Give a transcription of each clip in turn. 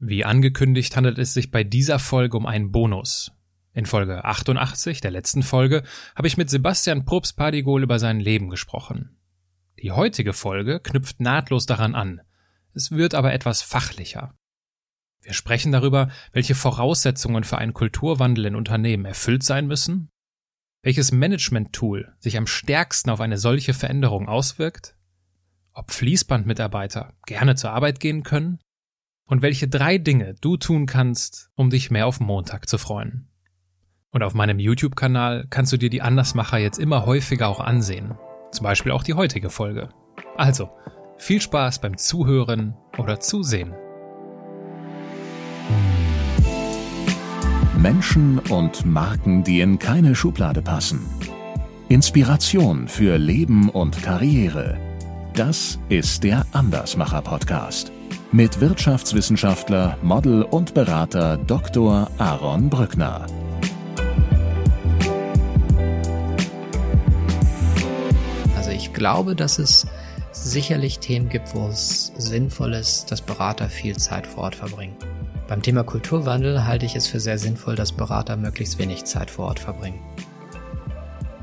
Wie angekündigt handelt es sich bei dieser Folge um einen Bonus. In Folge 88, der letzten Folge, habe ich mit Sebastian Probst-Padigol über sein Leben gesprochen. Die heutige Folge knüpft nahtlos daran an. Es wird aber etwas fachlicher. Wir sprechen darüber, welche Voraussetzungen für einen Kulturwandel in Unternehmen erfüllt sein müssen, welches Management-Tool sich am stärksten auf eine solche Veränderung auswirkt, ob Fließbandmitarbeiter gerne zur Arbeit gehen können und welche drei Dinge du tun kannst, um dich mehr auf Montag zu freuen. Und auf meinem YouTube-Kanal kannst du dir die Andersmacher jetzt immer häufiger auch ansehen. Zum Beispiel auch die heutige Folge. Also, viel Spaß beim Zuhören oder Zusehen. Menschen und Marken, die in keine Schublade passen. Inspiration für Leben und Karriere. Das ist der Andersmacher Podcast mit Wirtschaftswissenschaftler, Model und Berater Dr. Aaron Brückner. Also ich glaube, dass es sicherlich Themen gibt, wo es sinnvoll ist, dass Berater viel Zeit vor Ort verbringen. Beim Thema Kulturwandel halte ich es für sehr sinnvoll, dass Berater möglichst wenig Zeit vor Ort verbringen.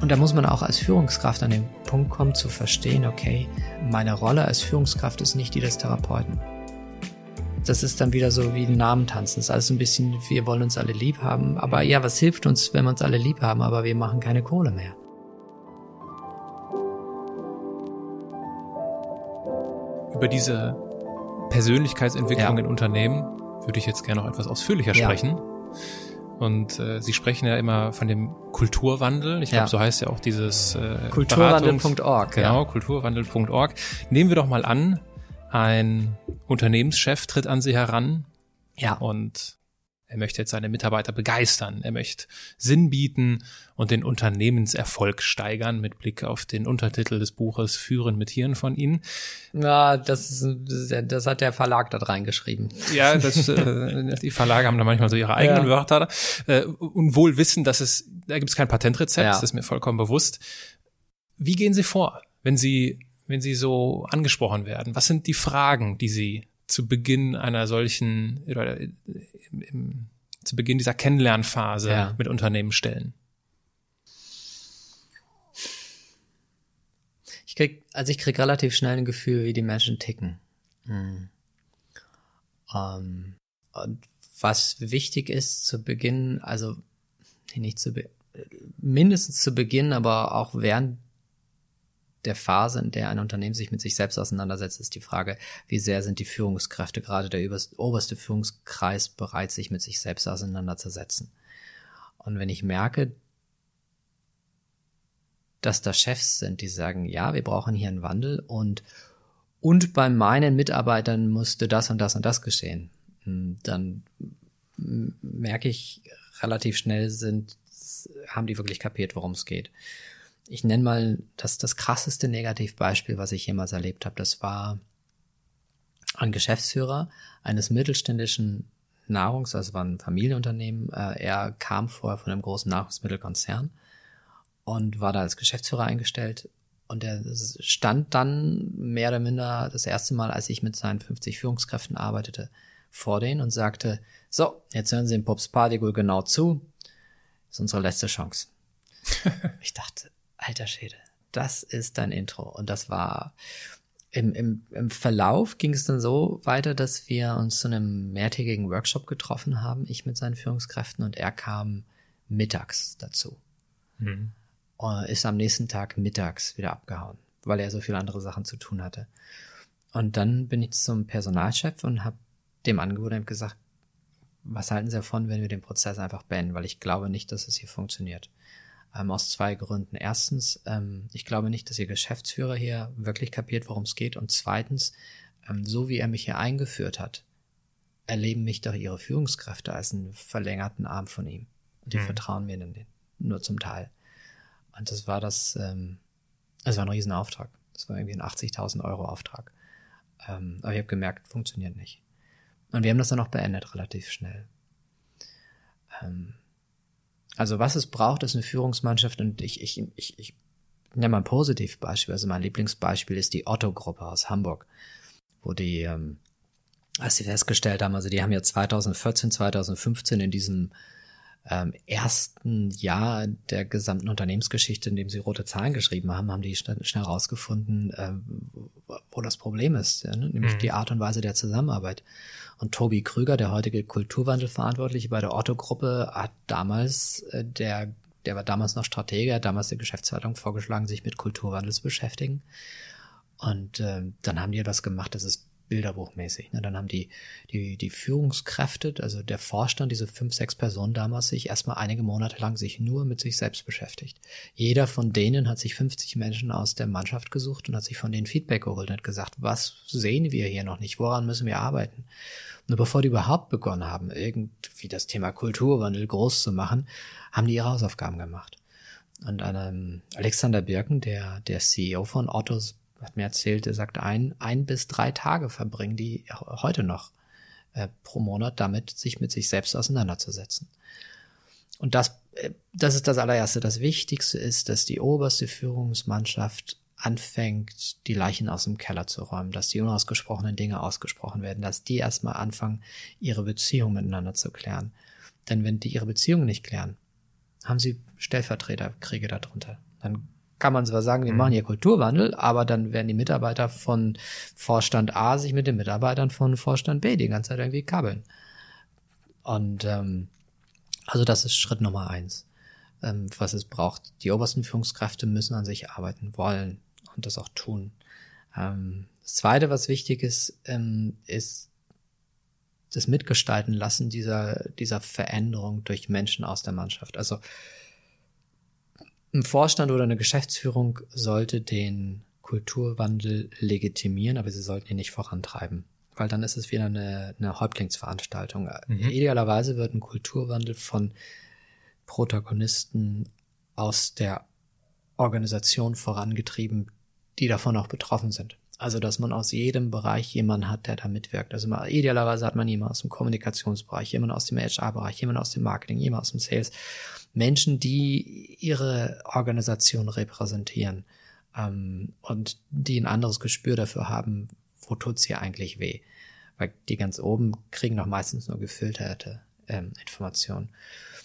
Und da muss man auch als Führungskraft an den Punkt kommen zu verstehen, okay, meine Rolle als Führungskraft ist nicht die des Therapeuten das ist dann wieder so wie ein Namen tanzen. Das ist alles ein bisschen, wir wollen uns alle lieb haben. Aber ja, was hilft uns, wenn wir uns alle lieb haben, aber wir machen keine Kohle mehr? Über diese Persönlichkeitsentwicklung ja. in Unternehmen würde ich jetzt gerne noch etwas ausführlicher sprechen. Ja. Und äh, Sie sprechen ja immer von dem Kulturwandel. Ich glaube, ja. so heißt ja auch dieses äh, Kulturwandel.org. Genau, ja. kulturwandel.org. Nehmen wir doch mal an, ein Unternehmenschef tritt an sie heran. Ja. Und er möchte jetzt seine Mitarbeiter begeistern. Er möchte Sinn bieten und den Unternehmenserfolg steigern mit Blick auf den Untertitel des Buches Führen mit Hirn von Ihnen. Ja, das, ist, das hat der Verlag dort reingeschrieben. Ja, das, äh, die Verlage haben da manchmal so ihre eigenen ja. Wörter. Äh, und wohl wissen, dass es, da gibt es kein Patentrezept, ja. das ist mir vollkommen bewusst. Wie gehen Sie vor, wenn Sie wenn Sie so angesprochen werden? Was sind die Fragen, die Sie zu Beginn einer solchen oder im, im, zu Beginn dieser Kennenlernphase ja. mit Unternehmen stellen? Ich krieg, also ich krieg relativ schnell ein Gefühl, wie die Menschen ticken. Mhm. Um, und was wichtig ist zu Beginn, also nicht zu mindestens zu Beginn, aber auch während der Phase, in der ein Unternehmen sich mit sich selbst auseinandersetzt, ist die Frage, wie sehr sind die Führungskräfte, gerade der oberste Führungskreis, bereit, sich mit sich selbst auseinanderzusetzen. Und wenn ich merke, dass da Chefs sind, die sagen, ja, wir brauchen hier einen Wandel und und bei meinen Mitarbeitern musste das und das und das geschehen, hm, dann merke ich relativ schnell sind, haben die wirklich kapiert, worum es geht ich nenne mal das, das krasseste Negativbeispiel, was ich jemals erlebt habe. Das war ein Geschäftsführer eines mittelständischen Nahrungs, also war ein Familienunternehmen. Äh, er kam vorher von einem großen Nahrungsmittelkonzern und war da als Geschäftsführer eingestellt. Und er stand dann mehr oder minder das erste Mal, als ich mit seinen 50 Führungskräften arbeitete, vor denen und sagte, so, jetzt hören Sie dem Pops Partigul genau zu. Das ist unsere letzte Chance. ich dachte, alter Schäde, das ist dein Intro. Und das war im, im, im Verlauf ging es dann so weiter, dass wir uns zu einem mehrtägigen Workshop getroffen haben, ich mit seinen Führungskräften und er kam mittags dazu. Mhm. Und ist am nächsten Tag mittags wieder abgehauen, weil er so viele andere Sachen zu tun hatte. Und dann bin ich zum Personalchef und habe dem angeboten und gesagt, was halten Sie davon, wenn wir den Prozess einfach beenden, weil ich glaube nicht, dass es hier funktioniert ähm, aus zwei Gründen. Erstens, ähm, ich glaube nicht, dass Ihr Geschäftsführer hier wirklich kapiert, worum es geht. Und zweitens, ähm, so wie er mich hier eingeführt hat, erleben mich doch Ihre Führungskräfte als einen verlängerten Arm von ihm. Und die mhm. vertrauen mir dann nur zum Teil. Und das war das, ähm, das war ein Riesenauftrag. Das war irgendwie ein 80.000 Euro Auftrag. Ähm, aber ich habe gemerkt, funktioniert nicht. Und wir haben das dann auch beendet, relativ schnell. Ähm, also was es braucht, ist eine Führungsmannschaft und ich, ich, ich, ich nenne mal ein Positivbeispiel. Also mein Lieblingsbeispiel ist die Otto-Gruppe aus Hamburg, wo die ähm, als sie festgestellt haben, also die haben ja 2014, 2015 in diesem ähm, ersten Jahr der gesamten Unternehmensgeschichte, in dem sie rote Zahlen geschrieben haben, haben die schnell, schnell rausgefunden, ähm, wo das Problem ist, ja, ne? nämlich mhm. die Art und Weise der Zusammenarbeit. Und Tobi Krüger, der heutige Kulturwandelverantwortliche bei der Otto-Gruppe, hat damals, äh, der, der war damals noch Stratege, hat damals der Geschäftsleitung vorgeschlagen, sich mit Kulturwandel zu beschäftigen. Und äh, dann haben die etwas gemacht, das ist bilderbuchmäßig. Ne? Dann haben die, die, die Führungskräfte, also der Vorstand, diese fünf, sechs Personen damals, sich erstmal einige Monate lang sich nur mit sich selbst beschäftigt. Jeder von denen hat sich 50 Menschen aus der Mannschaft gesucht und hat sich von denen Feedback geholt und hat gesagt, was sehen wir hier noch nicht, woran müssen wir arbeiten? Nur bevor die überhaupt begonnen haben, irgendwie das Thema Kulturwandel groß zu machen, haben die ihre Hausaufgaben gemacht. Und einem Alexander Birken, der, der CEO von Ottos hat mir erzählt, er sagt, ein, ein bis drei Tage verbringen die heute noch äh, pro Monat damit, sich mit sich selbst auseinanderzusetzen. Und das, äh, das ist das allererste. Das Wichtigste ist, dass die oberste Führungsmannschaft anfängt, die Leichen aus dem Keller zu räumen, dass die unausgesprochenen Dinge ausgesprochen werden, dass die erstmal anfangen, ihre Beziehung miteinander zu klären. Denn wenn die ihre Beziehung nicht klären, haben sie Stellvertreterkriege darunter. Dann kann man zwar sagen, wir mhm. machen hier Kulturwandel, aber dann werden die Mitarbeiter von Vorstand A sich mit den Mitarbeitern von Vorstand B die ganze Zeit irgendwie kabbeln. Und ähm, also das ist Schritt Nummer eins, ähm, was es braucht. Die obersten Führungskräfte müssen an sich arbeiten wollen und das auch tun. Ähm, das Zweite, was wichtig ist, ähm, ist das Mitgestalten lassen dieser, dieser Veränderung durch Menschen aus der Mannschaft. Also ein Vorstand oder eine Geschäftsführung sollte den Kulturwandel legitimieren, aber sie sollten ihn nicht vorantreiben. Weil dann ist es wieder eine, eine Häuptlingsveranstaltung. Mhm. Idealerweise wird ein Kulturwandel von Protagonisten aus der Organisation vorangetrieben, die davon auch betroffen sind. Also, dass man aus jedem Bereich jemanden hat, der da mitwirkt. Also, mal, idealerweise hat man jemanden aus dem Kommunikationsbereich, jemanden aus dem HR-Bereich, jemanden aus dem Marketing, jemanden aus dem Sales. Menschen, die ihre Organisation repräsentieren ähm, und die ein anderes Gespür dafür haben, wo tut's hier eigentlich weh. Weil die ganz oben kriegen noch meistens nur gefilterte ähm, Informationen.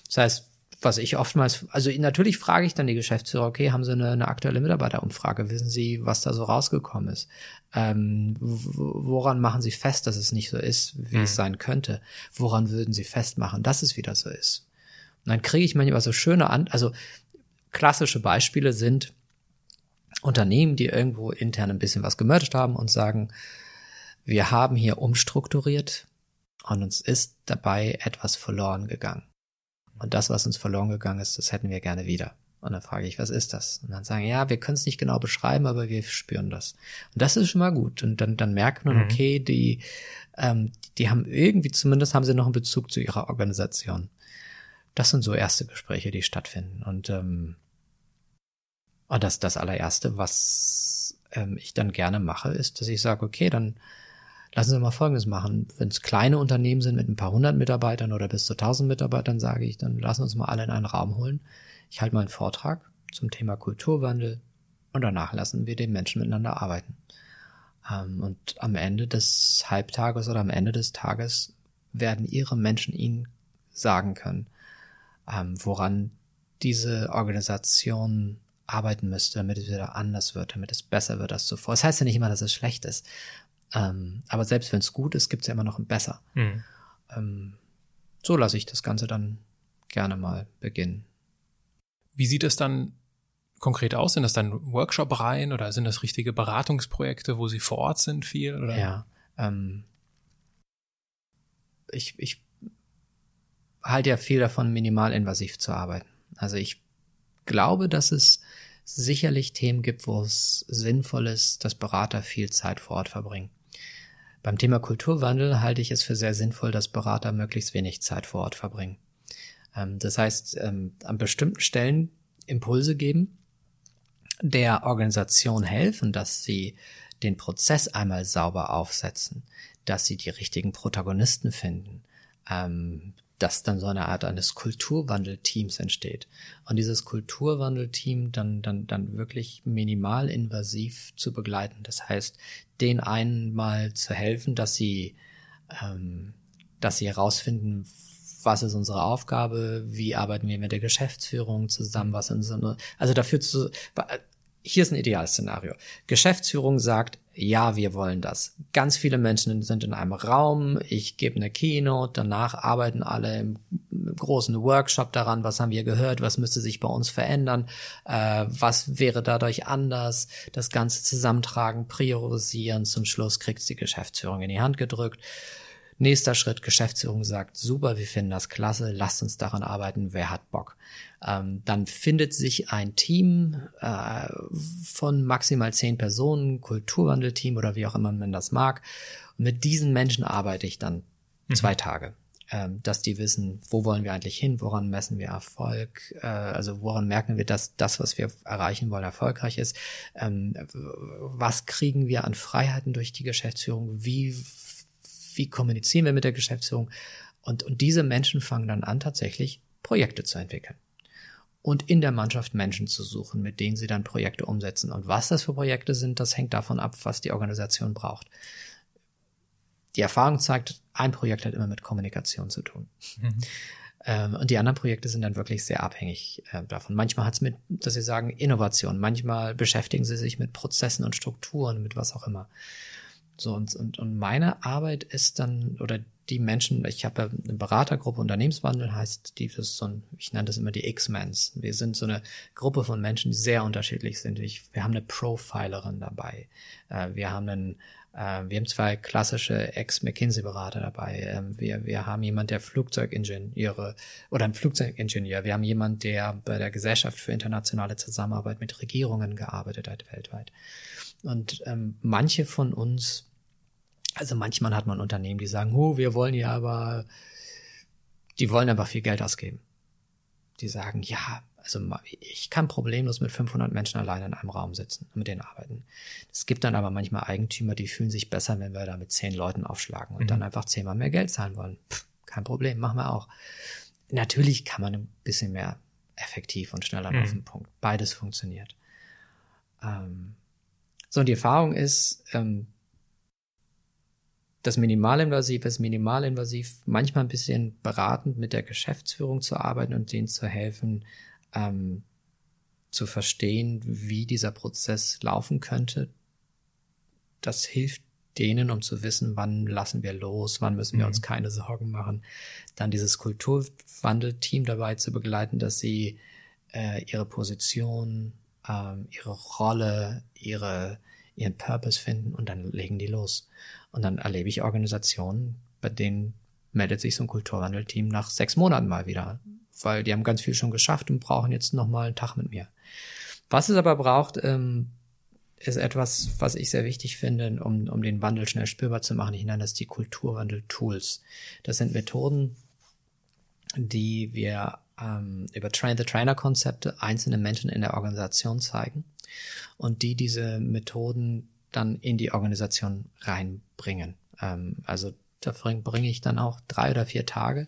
Das heißt, was ich oftmals, also natürlich frage ich dann die Geschäftsführer, okay, haben Sie eine, eine aktuelle Mitarbeiterumfrage? Wissen Sie, was da so rausgekommen ist? Ähm, woran machen Sie fest, dass es nicht so ist, wie mhm. es sein könnte? Woran würden Sie festmachen, dass es wieder so ist? Und dann kriege ich manchmal so schöne an, also klassische Beispiele sind Unternehmen, die irgendwo intern ein bisschen was gemerged haben und sagen, wir haben hier umstrukturiert und uns ist dabei etwas verloren gegangen. Und das, was uns verloren gegangen ist, das hätten wir gerne wieder. Und dann frage ich, was ist das? Und dann sagen, ja, wir können es nicht genau beschreiben, aber wir spüren das. Und das ist schon mal gut. Und dann, dann merkt man, mhm. okay, die, ähm, die haben irgendwie, zumindest haben sie noch einen Bezug zu ihrer Organisation. Das sind so erste Gespräche, die stattfinden. Und, ähm, und das, das allererste, was ähm, ich dann gerne mache, ist, dass ich sage, okay, dann lassen Sie mal Folgendes machen. Wenn es kleine Unternehmen sind mit ein paar hundert Mitarbeitern oder bis zu tausend Mitarbeitern, sage ich, dann lassen uns mal alle in einen Raum holen. Ich halte mal einen Vortrag zum Thema Kulturwandel und danach lassen wir den Menschen miteinander arbeiten. Ähm, und am Ende des Halbtages oder am Ende des Tages werden Ihre Menschen Ihnen sagen können, ähm, woran diese Organisation arbeiten müsste, damit es wieder anders wird, damit es besser wird als zuvor. Das heißt ja nicht immer, dass es schlecht ist. Ähm, aber selbst wenn es gut ist, gibt es ja immer noch ein besser. Mhm. Ähm, so lasse ich das Ganze dann gerne mal beginnen. Wie sieht es dann konkret aus? Sind das dann Workshop-Reihen oder sind das richtige Beratungsprojekte, wo Sie vor Ort sind viel? Oder? Ja, ähm, ich, ich halte ja viel davon, minimalinvasiv zu arbeiten. Also ich glaube, dass es sicherlich Themen gibt, wo es sinnvoll ist, dass Berater viel Zeit vor Ort verbringen. Beim Thema Kulturwandel halte ich es für sehr sinnvoll, dass Berater möglichst wenig Zeit vor Ort verbringen. Ähm, das heißt, ähm, an bestimmten Stellen Impulse geben, der Organisation helfen, dass sie den Prozess einmal sauber aufsetzen, dass sie die richtigen Protagonisten finden, ähm, dass dann so eine Art eines Kulturwandelteams entsteht. Und dieses Kulturwandelteam dann, dann, dann wirklich minimal invasiv zu begleiten. Das heißt, den einen mal zu helfen, dass sie ähm, dass sie herausfinden, was ist unsere Aufgabe, wie arbeiten wir mit der Geschäftsführung zusammen, was sind so, also dafür zu, hier ist ein Idealszenario. Geschäftsführung sagt, ja, wir wollen das. Ganz viele Menschen sind in einem Raum, ich gebe eine Keynote, danach arbeiten alle im großen Workshop daran, was haben wir gehört, was müsste sich bei uns verändern, äh, was wäre dadurch anders, das Ganze zusammentragen, priorisieren, zum Schluss kriegt die Geschäftsführung in die Hand gedrückt. Nächster Schritt, Geschäftsführung sagt, super, wir finden das klasse, lasst uns daran arbeiten, wer hat Bock. Ähm, dann findet sich ein Team äh, von maximal zehn Personen, Kulturwandelteam oder wie auch immer man das mag. Und mit diesen Menschen arbeite ich dann mhm. zwei Tage ähm, dass die wissen, wo wollen wir eigentlich hin, woran messen wir Erfolg, äh, also woran merken wir, dass das, was wir erreichen wollen, erfolgreich ist, ähm, was kriegen wir an Freiheiten durch die Geschäftsführung, wie wie kommunizieren wir mit der Geschäftsführung? Und, und diese Menschen fangen dann an, tatsächlich Projekte zu entwickeln. Und in der Mannschaft Menschen zu suchen, mit denen sie dann Projekte umsetzen. Und was das für Projekte sind, das hängt davon ab, was die Organisation braucht. Die Erfahrung zeigt, ein Projekt hat immer mit Kommunikation zu tun. Mhm. Ähm, und die anderen Projekte sind dann wirklich sehr abhängig äh, davon. Manchmal hat es mit, dass sie sagen, Innovation. Manchmal beschäftigen sie sich mit Prozessen und Strukturen, mit was auch immer. So, und, und, und meine Arbeit ist dann, oder die Menschen, ich habe ja eine Beratergruppe Unternehmenswandel, heißt die, das ist so ein, ich nenne das immer die X-Mens. Wir sind so eine Gruppe von Menschen, die sehr unterschiedlich sind. Ich, wir haben eine Profilerin dabei. Äh, wir haben einen, äh, wir haben zwei klassische Ex-McKinsey-Berater dabei. Ähm, wir, wir haben jemand, der Flugzeugingenieure oder ein Flugzeugingenieur. Wir haben jemand, der bei der Gesellschaft für internationale Zusammenarbeit mit Regierungen gearbeitet hat weltweit. Und ähm, manche von uns also manchmal hat man Unternehmen, die sagen, oh, wir wollen ja aber, die wollen einfach viel Geld ausgeben. Die sagen, ja, also ich kann problemlos mit 500 Menschen alleine in einem Raum sitzen und mit denen arbeiten. Es gibt dann aber manchmal Eigentümer, die fühlen sich besser, wenn wir da mit zehn Leuten aufschlagen und mhm. dann einfach zehnmal mehr Geld zahlen wollen. Pff, kein Problem, machen wir auch. Natürlich kann man ein bisschen mehr effektiv und schneller mhm. auf den Punkt. Beides funktioniert. Ähm, so, und die Erfahrung ist, ähm, das Minimalinvasiv ist minimalinvasiv, manchmal ein bisschen beratend mit der Geschäftsführung zu arbeiten und denen zu helfen, ähm, zu verstehen, wie dieser Prozess laufen könnte. Das hilft denen, um zu wissen, wann lassen wir los, wann müssen wir mhm. uns keine Sorgen machen. Dann dieses Kulturwandelteam dabei zu begleiten, dass sie äh, ihre Position, ähm, ihre Rolle, ihre ihren Purpose finden und dann legen die los. Und dann erlebe ich Organisationen, bei denen meldet sich so ein Kulturwandelteam nach sechs Monaten mal wieder, weil die haben ganz viel schon geschafft und brauchen jetzt noch mal einen Tag mit mir. Was es aber braucht, ähm, ist etwas, was ich sehr wichtig finde, um, um den Wandel schnell spürbar zu machen. Ich nenne das die Kulturwandel-Tools. Das sind Methoden, die wir ähm, über Train-the-Trainer-Konzepte einzelne Menschen in der Organisation zeigen und die diese Methoden dann in die Organisation reinbringen. Ähm, also da bringe ich dann auch drei oder vier Tage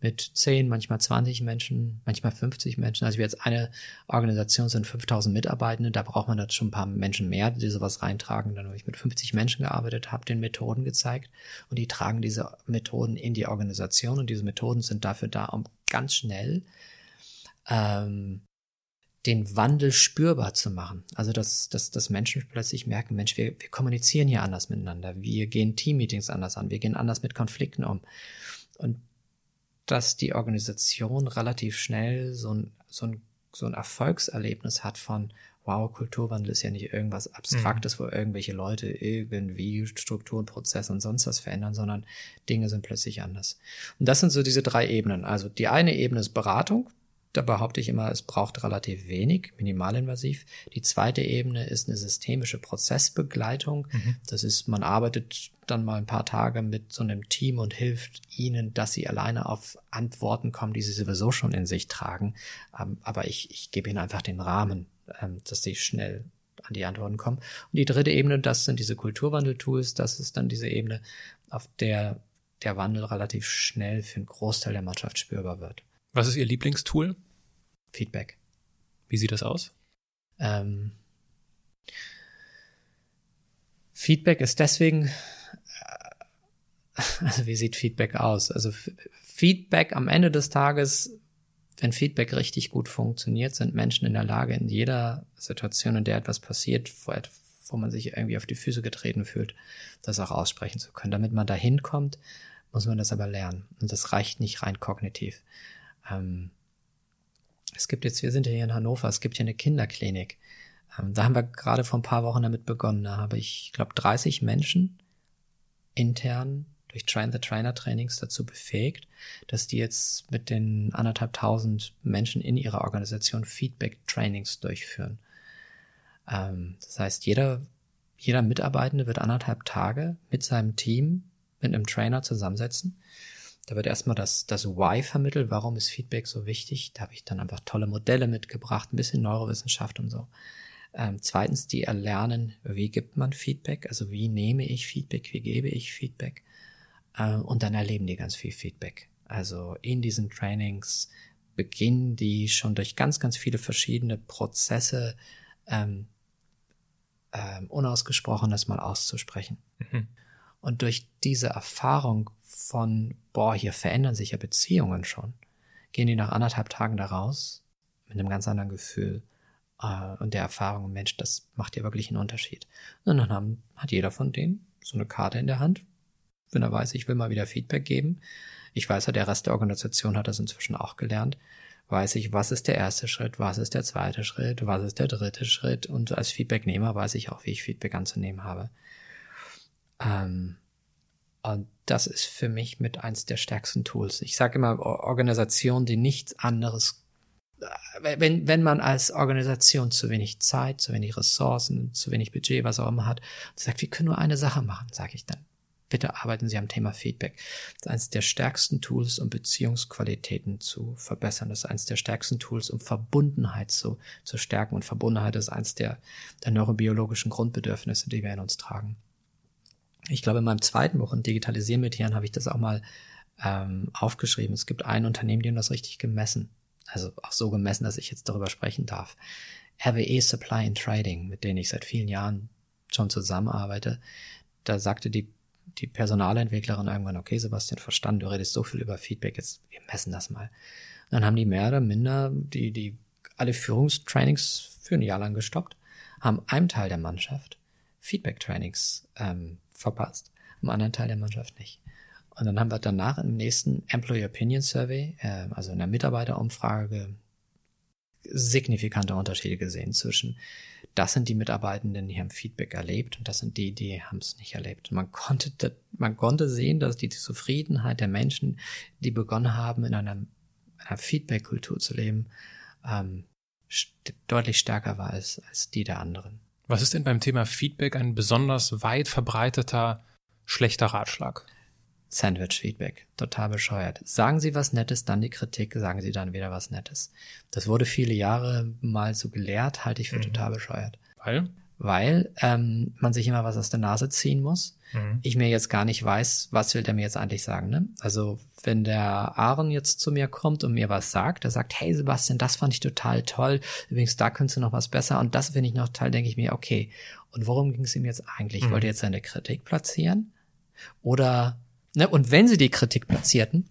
mit zehn, manchmal 20 Menschen, manchmal 50 Menschen. Also wir jetzt eine Organisation sind 5000 Mitarbeitende, da braucht man dann schon ein paar Menschen mehr, die sowas reintragen. Dann habe ich mit 50 Menschen gearbeitet, habe den Methoden gezeigt und die tragen diese Methoden in die Organisation und diese Methoden sind dafür da, um ganz schnell ähm, den Wandel spürbar zu machen. Also dass, dass, dass Menschen plötzlich merken, Mensch, wir, wir kommunizieren hier anders miteinander, wir gehen Teammeetings anders an, wir gehen anders mit Konflikten um. Und dass die Organisation relativ schnell so ein, so ein, so ein Erfolgserlebnis hat von, wow, Kulturwandel ist ja nicht irgendwas Abstraktes, mhm. wo irgendwelche Leute irgendwie Strukturen, Prozesse und sonst was verändern, sondern Dinge sind plötzlich anders. Und das sind so diese drei Ebenen. Also die eine Ebene ist Beratung, da behaupte ich immer, es braucht relativ wenig, minimalinvasiv. Die zweite Ebene ist eine systemische Prozessbegleitung. Mhm. Das ist, man arbeitet dann mal ein paar Tage mit so einem Team und hilft ihnen, dass sie alleine auf Antworten kommen, die sie sowieso schon in sich tragen. Ähm, aber ich, ich gebe ihnen einfach den Rahmen, ähm, dass sie schnell an die Antworten kommen. Und die dritte Ebene, das sind diese Kulturwandel-Tools. Das ist dann diese Ebene, auf der der Wandel relativ schnell für einen Großteil der Mannschaft spürbar wird. Was ist Ihr Lieblingstool? Feedback. Wie sieht das aus? Ähm, Feedback ist deswegen, äh, also wie sieht Feedback aus? Also Feedback am Ende des Tages, wenn Feedback richtig gut funktioniert, sind Menschen in der Lage, in jeder Situation, in der etwas passiert, wo, wo man sich irgendwie auf die Füße getreten fühlt, das auch aussprechen zu können. Damit man da hinkommt, muss man das aber lernen. Und das reicht nicht rein kognitiv. Ähm, es gibt jetzt, wir sind ja hier in Hannover, es gibt hier eine Kinderklinik. Ähm, da haben wir gerade vor ein paar Wochen damit begonnen. Da habe ich, ich glaube, 30 Menschen intern durch Train the Trainer Trainings dazu befähigt, dass die jetzt mit den anderthalb tausend Menschen in ihrer Organisation Feedback Trainings durchführen. Ähm, das heißt, jeder, jeder Mitarbeitende wird anderthalb Tage mit seinem Team, mit einem Trainer zusammensetzen. Da wird erstmal das, das Why vermittelt, warum ist Feedback so wichtig. Da habe ich dann einfach tolle Modelle mitgebracht, ein bisschen Neurowissenschaft und so. Ähm, zweitens, die erlernen, wie gibt man Feedback, also wie nehme ich Feedback, wie gebe ich Feedback. Äh, und dann erleben die ganz viel Feedback. Also in diesen Trainings beginnen die schon durch ganz, ganz viele verschiedene Prozesse ähm, ähm, unausgesprochenes mal auszusprechen. Mhm. Und durch diese Erfahrung von, boah, hier verändern sich ja Beziehungen schon, gehen die nach anderthalb Tagen da raus mit einem ganz anderen Gefühl äh, und der Erfahrung, Mensch, das macht ja wirklich einen Unterschied. Und dann haben, hat jeder von denen so eine Karte in der Hand, wenn er weiß, ich will mal wieder Feedback geben. Ich weiß ja, der Rest der Organisation hat das inzwischen auch gelernt. Weiß ich, was ist der erste Schritt, was ist der zweite Schritt, was ist der dritte Schritt und als Feedbacknehmer weiß ich auch, wie ich Feedback anzunehmen habe. Ähm, und das ist für mich mit eins der stärksten Tools. Ich sage immer, Organisationen, die nichts anderes wenn, wenn man als Organisation zu wenig Zeit, zu wenig Ressourcen, zu wenig Budget, was auch immer hat, sagt, wir können nur eine Sache machen, sage ich dann. Bitte arbeiten Sie am Thema Feedback. Das ist eines der stärksten Tools, um Beziehungsqualitäten zu verbessern. Das ist eines der stärksten Tools, um Verbundenheit zu, zu stärken. Und Verbundenheit ist eines der, der neurobiologischen Grundbedürfnisse, die wir in uns tragen. Ich glaube, in meinem zweiten Buch in Digitalisieren mit Hirn habe ich das auch mal ähm, aufgeschrieben. Es gibt ein Unternehmen, die haben das richtig gemessen also auch so gemessen, dass ich jetzt darüber sprechen darf. RWE Supply and Trading, mit denen ich seit vielen Jahren schon zusammenarbeite, da sagte die, die Personalentwicklerin irgendwann, okay, Sebastian, verstanden, du redest so viel über Feedback, jetzt, wir messen das mal. Und dann haben die mehr oder minder die, die alle Führungstrainings für ein Jahr lang gestoppt, haben einem Teil der Mannschaft Feedback-Trainings ähm, verpasst, am anderen Teil der Mannschaft nicht. Und dann haben wir danach im nächsten Employee Opinion Survey, äh, also in der Mitarbeiterumfrage, signifikante Unterschiede gesehen zwischen, das sind die Mitarbeitenden, die haben Feedback erlebt und das sind die, die haben es nicht erlebt. Man konnte, man konnte sehen, dass die Zufriedenheit der Menschen, die begonnen haben, in einer, einer Feedback-Kultur zu leben, ähm, st deutlich stärker war als, als die der anderen. Was ist denn beim Thema Feedback ein besonders weit verbreiteter schlechter Ratschlag? Sandwich-Feedback. Total bescheuert. Sagen Sie was Nettes, dann die Kritik, sagen Sie dann wieder was Nettes. Das wurde viele Jahre mal so gelehrt, halte ich für mhm. total bescheuert. Weil? Weil ähm, man sich immer was aus der Nase ziehen muss. Mhm. Ich mir jetzt gar nicht weiß, was will der mir jetzt eigentlich sagen. Ne? Also wenn der Aaron jetzt zu mir kommt und mir was sagt, er sagt, hey Sebastian, das fand ich total toll. Übrigens, da könntest du noch was besser und das finde ich noch toll, denke ich mir, okay. Und worum ging es ihm jetzt eigentlich? Mhm. Wollte er jetzt seine Kritik platzieren? Oder Ne? Und wenn sie die Kritik platzierten,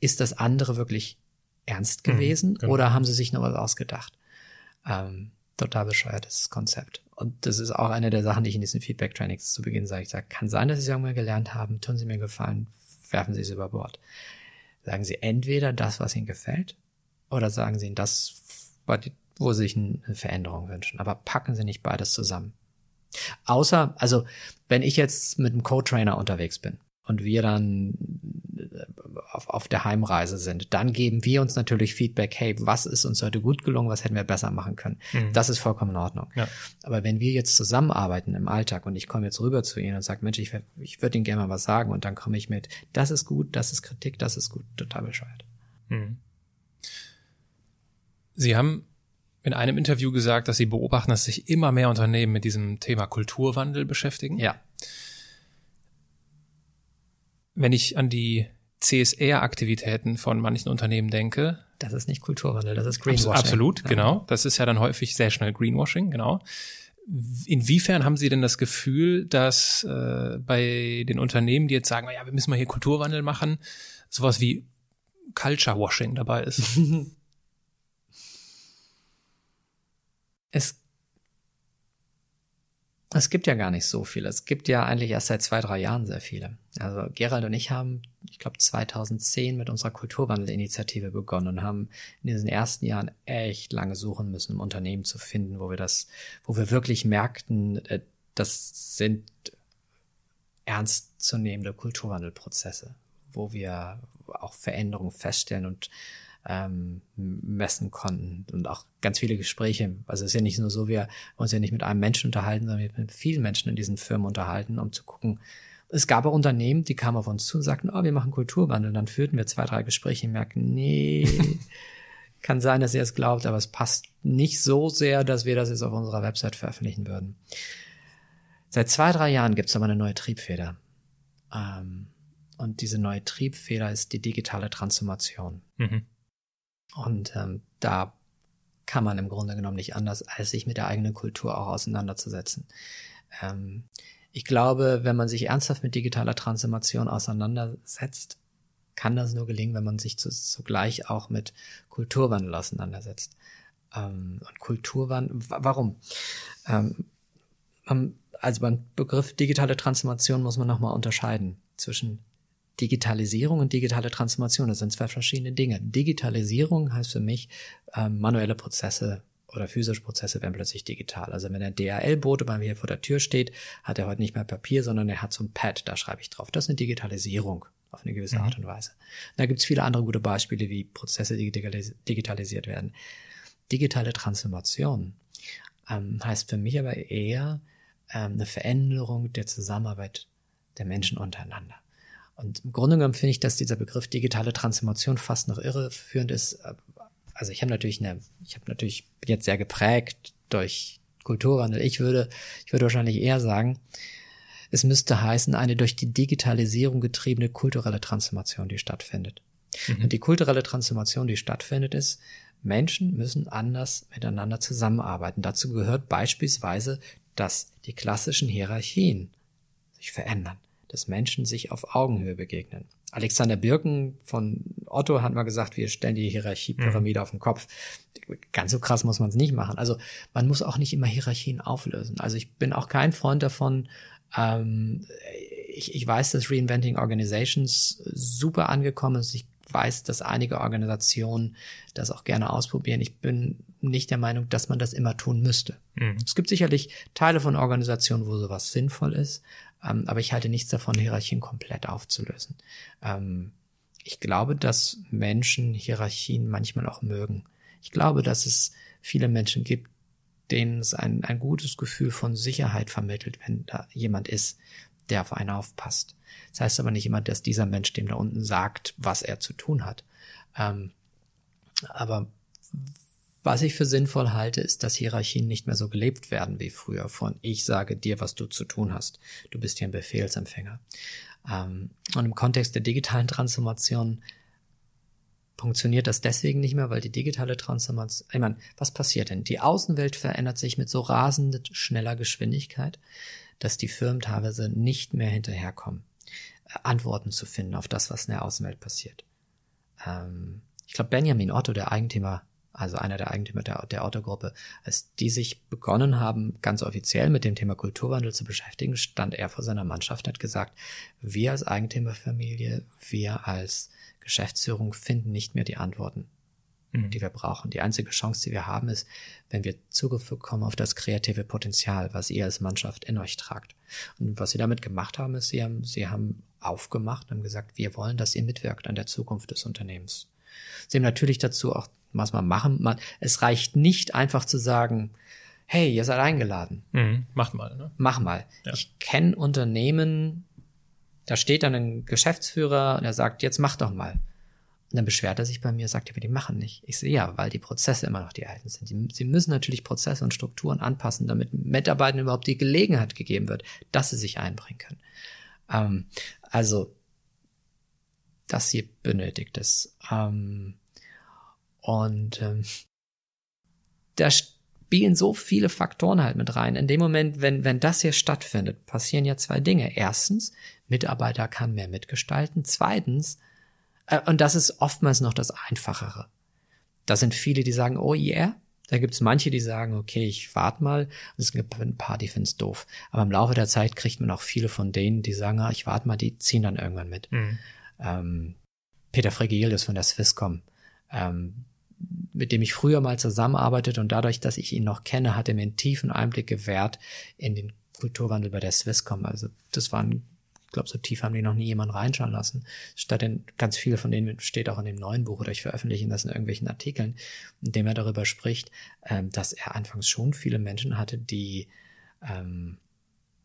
ist das andere wirklich ernst mhm, gewesen mhm, genau. oder haben sie sich noch was ausgedacht? Ähm, total bescheuertes Konzept. Und das ist auch eine der Sachen, die ich in diesen Feedback-Trainings zu Beginn sage. Ich sage, kann sein, dass Sie es irgendwann gelernt haben, tun Sie mir gefallen, werfen Sie es über Bord. Sagen Sie entweder das, was Ihnen gefällt, oder sagen Sie Ihnen das, wo Sie sich eine Veränderung wünschen. Aber packen Sie nicht beides zusammen. Außer, also, wenn ich jetzt mit einem Co-Trainer unterwegs bin und wir dann äh, auf, auf der Heimreise sind, dann geben wir uns natürlich Feedback, hey, was ist uns heute gut gelungen, was hätten wir besser machen können. Mhm. Das ist vollkommen in Ordnung. Ja. Aber wenn wir jetzt zusammenarbeiten im Alltag und ich komme jetzt rüber zu Ihnen und sage, Mensch, ich, ich würde Ihnen gerne mal was sagen und dann komme ich mit, das ist gut, das ist Kritik, das ist gut, total bescheuert. Mhm. Sie haben in einem Interview gesagt, dass Sie beobachten, dass sich immer mehr Unternehmen mit diesem Thema Kulturwandel beschäftigen. Ja wenn ich an die CSR-Aktivitäten von manchen Unternehmen denke. Das ist nicht Kulturwandel, das ist Greenwashing. Absolut, ja. genau. Das ist ja dann häufig sehr schnell Greenwashing, genau. Inwiefern haben Sie denn das Gefühl, dass äh, bei den Unternehmen, die jetzt sagen, ja, wir müssen mal hier Kulturwandel machen, sowas wie Culture Washing dabei ist? es es gibt ja gar nicht so viele. Es gibt ja eigentlich erst seit zwei, drei Jahren sehr viele. Also Gerald und ich haben, ich glaube, 2010 mit unserer Kulturwandelinitiative begonnen und haben in diesen ersten Jahren echt lange suchen müssen, um Unternehmen zu finden, wo wir das, wo wir wirklich merkten, äh, das sind ernstzunehmende Kulturwandelprozesse, wo wir auch Veränderungen feststellen und ähm, messen konnten und auch ganz viele Gespräche. Also es ist ja nicht nur so, wir uns ja nicht mit einem Menschen unterhalten, sondern mit vielen Menschen in diesen Firmen unterhalten, um zu gucken. Es gab auch Unternehmen, die kamen auf uns zu und sagten, oh, wir machen Kulturwandel. Und dann führten wir zwei, drei Gespräche und merken, nee, kann sein, dass ihr es glaubt, aber es passt nicht so sehr, dass wir das jetzt auf unserer Website veröffentlichen würden. Seit zwei, drei Jahren gibt es aber eine neue Triebfeder. Ähm, und diese neue Triebfeder ist die digitale Transformation. Mhm. Und ähm, da kann man im Grunde genommen nicht anders, als sich mit der eigenen Kultur auch auseinanderzusetzen. Ähm, ich glaube, wenn man sich ernsthaft mit digitaler Transformation auseinandersetzt, kann das nur gelingen, wenn man sich zu, zugleich auch mit Kulturwandel auseinandersetzt. Ähm, und Kulturwandel, warum? Ähm, also beim Begriff digitale Transformation muss man nochmal unterscheiden zwischen Digitalisierung und digitale Transformation, das sind zwei verschiedene Dinge. Digitalisierung heißt für mich, ähm, manuelle Prozesse oder physische Prozesse werden plötzlich digital. Also wenn der DHL-Bote bei mir vor der Tür steht, hat er heute nicht mehr Papier, sondern er hat so ein Pad, da schreibe ich drauf. Das ist eine Digitalisierung auf eine gewisse mhm. Art und Weise. Und da gibt es viele andere gute Beispiele, wie Prozesse digitalis digitalisiert werden. Digitale Transformation ähm, heißt für mich aber eher ähm, eine Veränderung der Zusammenarbeit der Menschen untereinander. Und im Grunde genommen finde ich, dass dieser Begriff digitale Transformation fast noch irreführend ist. Also ich habe natürlich eine, ich habe natürlich bin jetzt sehr geprägt durch Kulturwandel. Ich würde, ich würde wahrscheinlich eher sagen, es müsste heißen, eine durch die Digitalisierung getriebene kulturelle Transformation, die stattfindet. Mhm. Und die kulturelle Transformation, die stattfindet, ist, Menschen müssen anders miteinander zusammenarbeiten. Dazu gehört beispielsweise, dass die klassischen Hierarchien sich verändern dass Menschen sich auf Augenhöhe begegnen. Alexander Birken von Otto hat mal gesagt, wir stellen die Hierarchiepyramide mhm. auf den Kopf. Ganz so krass muss man es nicht machen. Also man muss auch nicht immer Hierarchien auflösen. Also ich bin auch kein Freund davon. Ähm, ich, ich weiß, dass Reinventing Organizations super angekommen ist. Ich weiß, dass einige Organisationen das auch gerne ausprobieren. Ich bin nicht der Meinung, dass man das immer tun müsste. Mhm. Es gibt sicherlich Teile von Organisationen, wo sowas sinnvoll ist, ähm, aber ich halte nichts davon, Hierarchien komplett aufzulösen. Ähm, ich glaube, dass Menschen Hierarchien manchmal auch mögen. Ich glaube, dass es viele Menschen gibt, denen es ein, ein gutes Gefühl von Sicherheit vermittelt, wenn da jemand ist, der auf einen aufpasst. Das heißt aber nicht immer, dass dieser Mensch dem da unten sagt, was er zu tun hat. Ähm, aber was ich für sinnvoll halte, ist, dass Hierarchien nicht mehr so gelebt werden wie früher von ich sage dir, was du zu tun hast. Du bist hier ein Befehlsempfänger. Ähm, und im Kontext der digitalen Transformation funktioniert das deswegen nicht mehr, weil die digitale Transformation, ich meine, was passiert denn? Die Außenwelt verändert sich mit so rasend schneller Geschwindigkeit, dass die Firmen teilweise nicht mehr hinterherkommen, äh, Antworten zu finden auf das, was in der Außenwelt passiert. Ähm, ich glaube, Benjamin Otto, der Eigentümer also einer der Eigentümer der, der Autogruppe, als die sich begonnen haben, ganz offiziell mit dem Thema Kulturwandel zu beschäftigen, stand er vor seiner Mannschaft und hat gesagt, wir als Eigentümerfamilie, wir als Geschäftsführung finden nicht mehr die Antworten, mhm. die wir brauchen. Die einzige Chance, die wir haben, ist, wenn wir Zugriff bekommen auf das kreative Potenzial, was ihr als Mannschaft in euch tragt. Und was sie damit gemacht haben, ist, sie haben, sie haben aufgemacht und gesagt, wir wollen, dass ihr mitwirkt an der Zukunft des Unternehmens. Sie haben natürlich dazu auch was man machen. Man, es reicht nicht einfach zu sagen, hey, ihr seid eingeladen. Mhm, macht mal. Ne? Mach mal. Ja. Ich kenne Unternehmen, da steht dann ein Geschäftsführer und er sagt, jetzt mach doch mal. Und dann beschwert er sich bei mir, sagt, aber die machen nicht. Ich sehe ja, weil die Prozesse immer noch die alten sind. Die, sie müssen natürlich Prozesse und Strukturen anpassen, damit Mitarbeitern überhaupt die Gelegenheit gegeben wird, dass sie sich einbringen können. Ähm, also, das hier benötigt es. Ähm, und ähm, da spielen so viele Faktoren halt mit rein. In dem Moment, wenn, wenn das hier stattfindet, passieren ja zwei Dinge. Erstens, Mitarbeiter kann mehr mitgestalten. Zweitens, äh, und das ist oftmals noch das Einfachere. Da sind viele, die sagen, oh yeah. Da gibt es manche, die sagen, okay, ich warte mal. Und es gibt ein paar, die finden es doof. Aber im Laufe der Zeit kriegt man auch viele von denen, die sagen, ah, ich warte mal, die ziehen dann irgendwann mit. Mhm. Ähm, Peter Fregelius von der Swisscom, ähm, mit dem ich früher mal zusammenarbeitet und dadurch, dass ich ihn noch kenne, hat er mir einen tiefen Einblick gewährt in den Kulturwandel bei der Swisscom. Also das waren glaube, so tief haben die noch nie jemanden reinschauen lassen. Statt in ganz viele von denen steht auch in dem neuen Buch oder ich veröffentliche das in irgendwelchen Artikeln, in dem er darüber spricht, ähm, dass er anfangs schon viele Menschen hatte, die ähm,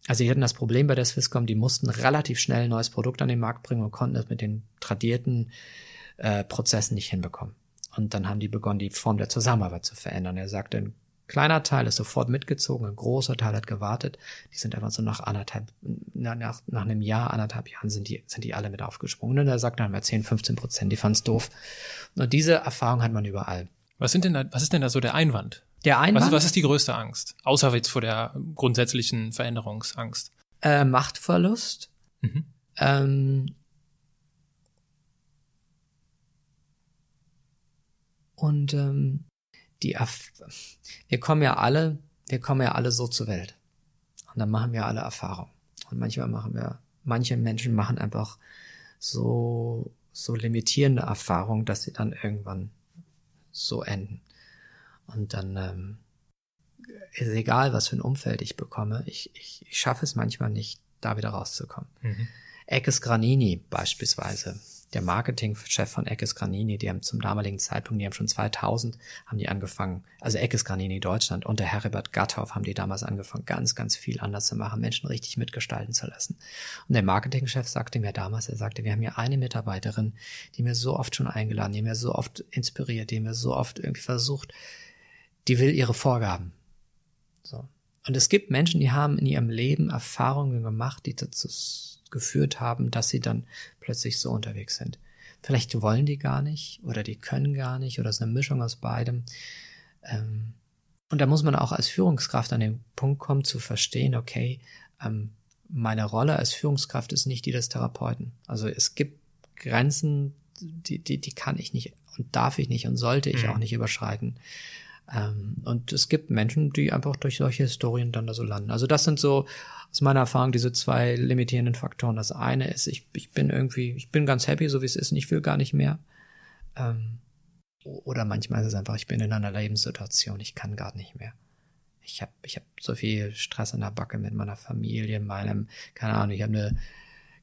also sie hatten das Problem bei der Swisscom, die mussten relativ schnell ein neues Produkt an den Markt bringen und konnten das mit den tradierten äh, Prozessen nicht hinbekommen. Und dann haben die begonnen, die Form der Zusammenarbeit zu verändern. Er sagte, kleiner Teil ist sofort mitgezogen, ein großer Teil hat gewartet. Die sind einfach so nach anderthalb, nach, nach einem Jahr, anderthalb Jahren sind die, sind die alle mit aufgesprungen. Und er sagt dann mal 10, 15 Prozent, die fanden es doof. Und diese Erfahrung hat man überall. Was sind denn da, was ist denn da so der Einwand? Der Einwand? Was ist, was ist die größte Angst? Außer jetzt vor der grundsätzlichen Veränderungsangst. Äh, Machtverlust. Mhm. Ähm, und ähm, die, wir kommen ja alle, wir kommen ja alle so zur Welt. Und dann machen wir alle Erfahrungen. Und manchmal machen wir, manche Menschen machen einfach so, so limitierende Erfahrungen, dass sie dann irgendwann so enden. Und dann ähm, ist egal, was für ein Umfeld ich bekomme, ich, ich, ich schaffe es manchmal nicht, da wieder rauszukommen. Mhm. Ekes Granini beispielsweise, der Marketingchef von Eckes Granini, die haben zum damaligen Zeitpunkt, die haben schon 2000, haben die angefangen, also Eckes Granini Deutschland und der Heribert Gatthoff haben die damals angefangen, ganz, ganz viel anders zu machen, Menschen richtig mitgestalten zu lassen. Und der Marketingchef sagte mir damals, er sagte, wir haben hier eine Mitarbeiterin, die mir so oft schon eingeladen, die mir so oft inspiriert, die mir so oft irgendwie versucht, die will ihre Vorgaben. So. Und es gibt Menschen, die haben in ihrem Leben Erfahrungen gemacht, die dazu geführt haben, dass sie dann plötzlich so unterwegs sind. Vielleicht wollen die gar nicht oder die können gar nicht oder es ist eine Mischung aus beidem. Ähm, und da muss man auch als Führungskraft an den Punkt kommen zu verstehen, okay, ähm, meine Rolle als Führungskraft ist nicht die des Therapeuten. Also es gibt Grenzen, die, die, die kann ich nicht und darf ich nicht und sollte ich mhm. auch nicht überschreiten. Ähm, und es gibt Menschen, die einfach durch solche Historien dann da so landen. Also das sind so aus meiner Erfahrung diese zwei limitierenden Faktoren. Das eine ist, ich, ich bin irgendwie, ich bin ganz happy, so wie es ist, und ich will gar nicht mehr. Ähm, oder manchmal ist es einfach, ich bin in einer Lebenssituation, ich kann gar nicht mehr. Ich habe ich hab so viel Stress in der Backe mit meiner Familie, meinem, keine Ahnung, ich habe eine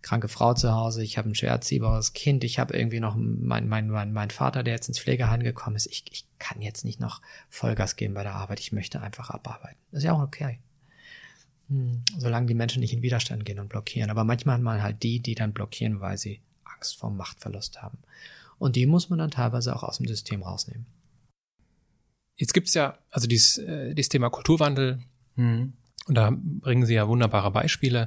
kranke Frau zu Hause, ich habe ein schwer erziehbares Kind, ich habe irgendwie noch mein, mein, mein, mein Vater, der jetzt ins Pflegeheim gekommen ist. Ich, ich kann jetzt nicht noch Vollgas geben bei der Arbeit, ich möchte einfach abarbeiten. Das ist ja auch okay. Hm, solange die Menschen nicht in Widerstand gehen und blockieren. Aber manchmal hat man halt die, die dann blockieren, weil sie Angst vor Machtverlust haben. Und die muss man dann teilweise auch aus dem System rausnehmen. Jetzt gibt's ja, also dieses, äh, dieses Thema Kulturwandel, mhm. Und da bringen Sie ja wunderbare Beispiele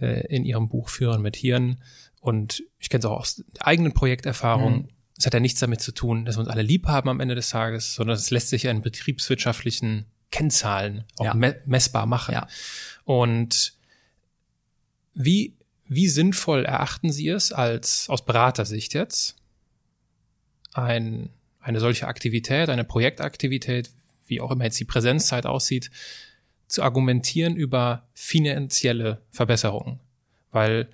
äh, in Ihrem Buch Führen mit Hirn. Und ich kenne es auch aus eigenen Projekterfahrungen. Mhm. Es hat ja nichts damit zu tun, dass wir uns alle lieb haben am Ende des Tages, sondern es lässt sich ja in betriebswirtschaftlichen Kennzahlen auch ja. me messbar machen. Ja. Und wie, wie sinnvoll erachten Sie es als, aus Beratersicht jetzt, ein, eine solche Aktivität, eine Projektaktivität, wie auch immer jetzt die Präsenzzeit aussieht, zu argumentieren über finanzielle Verbesserungen? Weil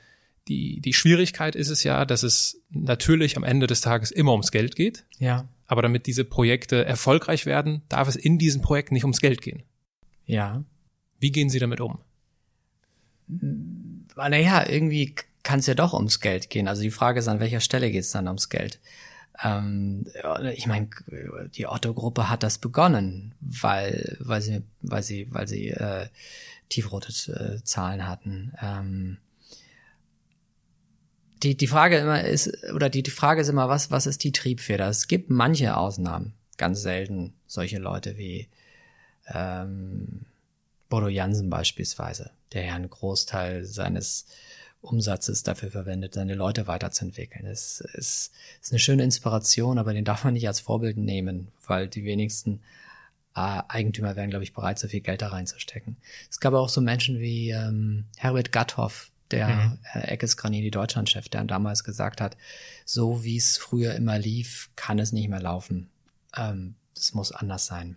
die, die Schwierigkeit ist es ja, dass es natürlich am Ende des Tages immer ums Geld geht. Ja. Aber damit diese Projekte erfolgreich werden, darf es in diesen Projekten nicht ums Geld gehen. Ja. Wie gehen Sie damit um? Naja, irgendwie kann es ja doch ums Geld gehen. Also die Frage ist, an welcher Stelle geht es dann ums Geld? Ähm, ich meine, die Otto-Gruppe hat das begonnen, weil, weil sie, weil sie, weil sie äh, tiefrote äh, Zahlen hatten. Ähm, die, die Frage immer ist, oder die, die Frage ist immer, was, was ist die Triebfeder? Es gibt manche Ausnahmen, ganz selten solche Leute wie ähm, Bodo Jansen beispielsweise, der ja einen Großteil seines Umsatzes dafür verwendet, seine Leute weiterzuentwickeln. Es ist, ist eine schöne Inspiration, aber den darf man nicht als Vorbild nehmen, weil die wenigsten äh, Eigentümer wären, glaube ich, bereit, so viel Geld da reinzustecken. Es gab auch so Menschen wie ähm, Herbert Gatthoff, der mhm. äh, Eckes Granini Deutschlandchef, der damals gesagt hat, so wie es früher immer lief, kann es nicht mehr laufen. Ähm, das muss anders sein.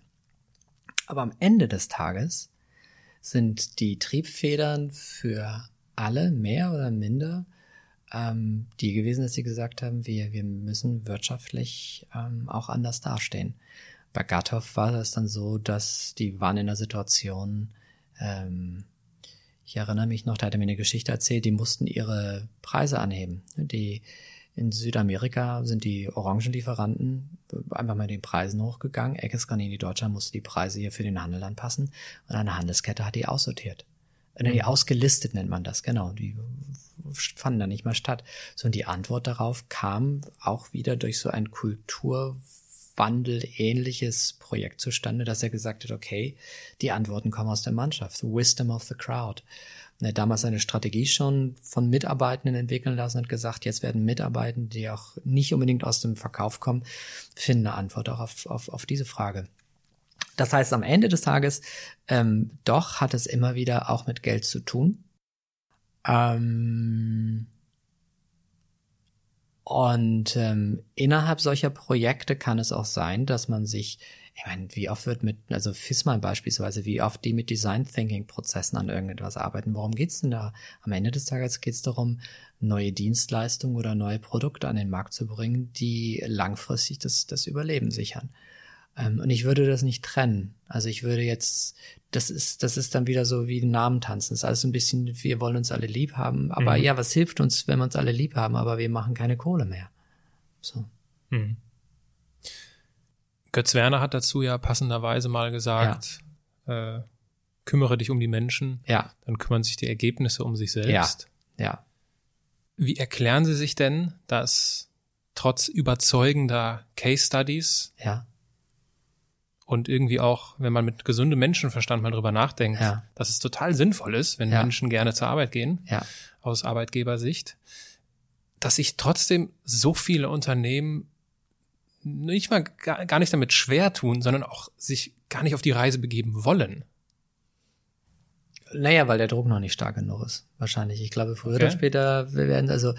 Aber am Ende des Tages sind die Triebfedern für alle mehr oder minder ähm, die gewesen, dass sie gesagt haben, wir, wir müssen wirtschaftlich ähm, auch anders dastehen. Bei Gatov war das dann so, dass die waren in einer Situation, ähm, ich erinnere mich noch, da hat er mir eine Geschichte erzählt, die mussten ihre Preise anheben. Die in Südamerika sind die Orangenlieferanten einfach mal den Preisen hochgegangen. Eckes Granini Deutschland musste die Preise hier für den Handel anpassen und eine Handelskette hat die aussortiert. Nee, mhm. ausgelistet nennt man das, genau. Die fanden da nicht mal statt. So, und die Antwort darauf kam auch wieder durch so ein Kulturwandel ähnliches Projekt zustande, dass er gesagt hat, okay, die Antworten kommen aus der Mannschaft. Wisdom of the crowd. Er hat damals eine Strategie schon von Mitarbeitenden entwickeln lassen und gesagt, jetzt werden Mitarbeitende, die auch nicht unbedingt aus dem Verkauf kommen, finden eine Antwort auch auf, auf, auf diese Frage. Das heißt, am Ende des Tages, ähm, doch hat es immer wieder auch mit Geld zu tun. Ähm, und ähm, innerhalb solcher Projekte kann es auch sein, dass man sich ich meine, wie oft wird mit, also FISMA beispielsweise, wie oft die mit Design Thinking Prozessen an irgendetwas arbeiten. Worum geht's denn da? Am Ende des Tages geht's darum, neue Dienstleistungen oder neue Produkte an den Markt zu bringen, die langfristig das, das Überleben sichern. Ähm, und ich würde das nicht trennen. Also ich würde jetzt, das ist, das ist dann wieder so wie Namen tanzen. Das ist alles ein bisschen, wir wollen uns alle lieb haben. Aber mhm. ja, was hilft uns, wenn wir uns alle lieb haben, aber wir machen keine Kohle mehr? So. Mhm. Götz Werner hat dazu ja passenderweise mal gesagt, ja. äh, kümmere dich um die Menschen, ja. dann kümmern sich die Ergebnisse um sich selbst. Ja. ja. Wie erklären Sie sich denn, dass trotz überzeugender Case Studies ja. Und irgendwie auch, wenn man mit gesundem Menschenverstand mal drüber nachdenkt, ja. dass es total sinnvoll ist, wenn ja. Menschen gerne zur Arbeit gehen, ja. aus Arbeitgebersicht, dass sich trotzdem so viele Unternehmen nicht mal gar, gar nicht damit schwer tun, sondern auch sich gar nicht auf die Reise begeben wollen. Naja, weil der Druck noch nicht stark genug ist. Wahrscheinlich. Ich glaube, früher okay. oder später werden, also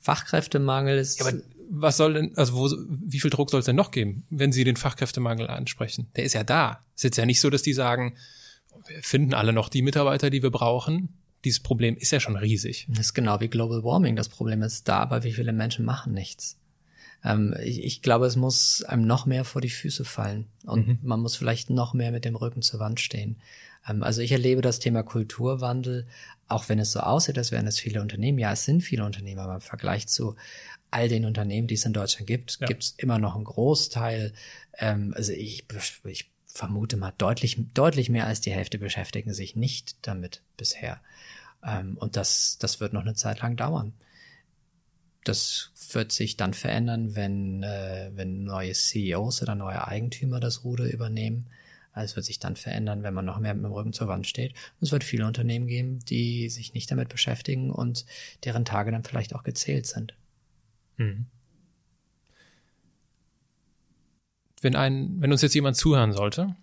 Fachkräftemangel ist. Ja, aber was soll denn, also wo, wie viel Druck soll es denn noch geben, wenn Sie den Fachkräftemangel ansprechen? Der ist ja da. Es ist jetzt ja nicht so, dass die sagen, wir finden alle noch die Mitarbeiter, die wir brauchen. Dieses Problem ist ja schon riesig. Das ist genau wie Global Warming. Das Problem ist da, aber wie viele Menschen machen nichts? ähm, ich, ich, glaube, es muss einem noch mehr vor die Füße fallen und mhm. man muss vielleicht noch mehr mit dem Rücken zur Wand stehen. Ähm, also ich erlebe das Thema Kulturwandel, auch wenn es so aussieht, als wären es viele Unternehmen. Ja, es sind viele Unternehmen, aber im Vergleich zu all den Unternehmen, die es in Deutschland gibt, ja. gibt es immer noch einen Großteil. Ähm, also ich, ich vermute mal deutlich, deutlich mehr als die Hälfte beschäftigen sich nicht damit bisher. Ähm, und das, das wird noch eine Zeit lang dauern. Das wird sich dann verändern, wenn, äh, wenn neue CEOs oder neue Eigentümer das Ruder übernehmen. Es wird sich dann verändern, wenn man noch mehr mit dem Rücken zur Wand steht. Und es wird viele Unternehmen geben, die sich nicht damit beschäftigen und deren Tage dann vielleicht auch gezählt sind. Mhm. Wenn ein, wenn uns jetzt jemand zuhören sollte,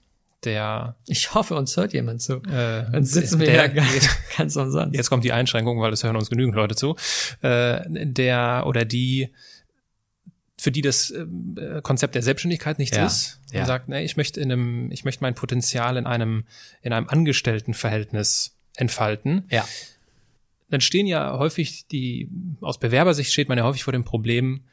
der. Ich hoffe, uns hört jemand zu. Äh, Dann sitzen wir der, ja ganz umsonst. Jetzt kommt die Einschränkung, weil es hören uns genügend Leute zu. Äh, der oder die, für die das äh, Konzept der Selbstständigkeit nichts ja, ist, ja. und sagt, ne, ich möchte in einem, ich möchte mein Potenzial in einem, in einem Angestelltenverhältnis entfalten. Ja. Dann stehen ja häufig die, aus Bewerbersicht steht man ja häufig vor dem Problem,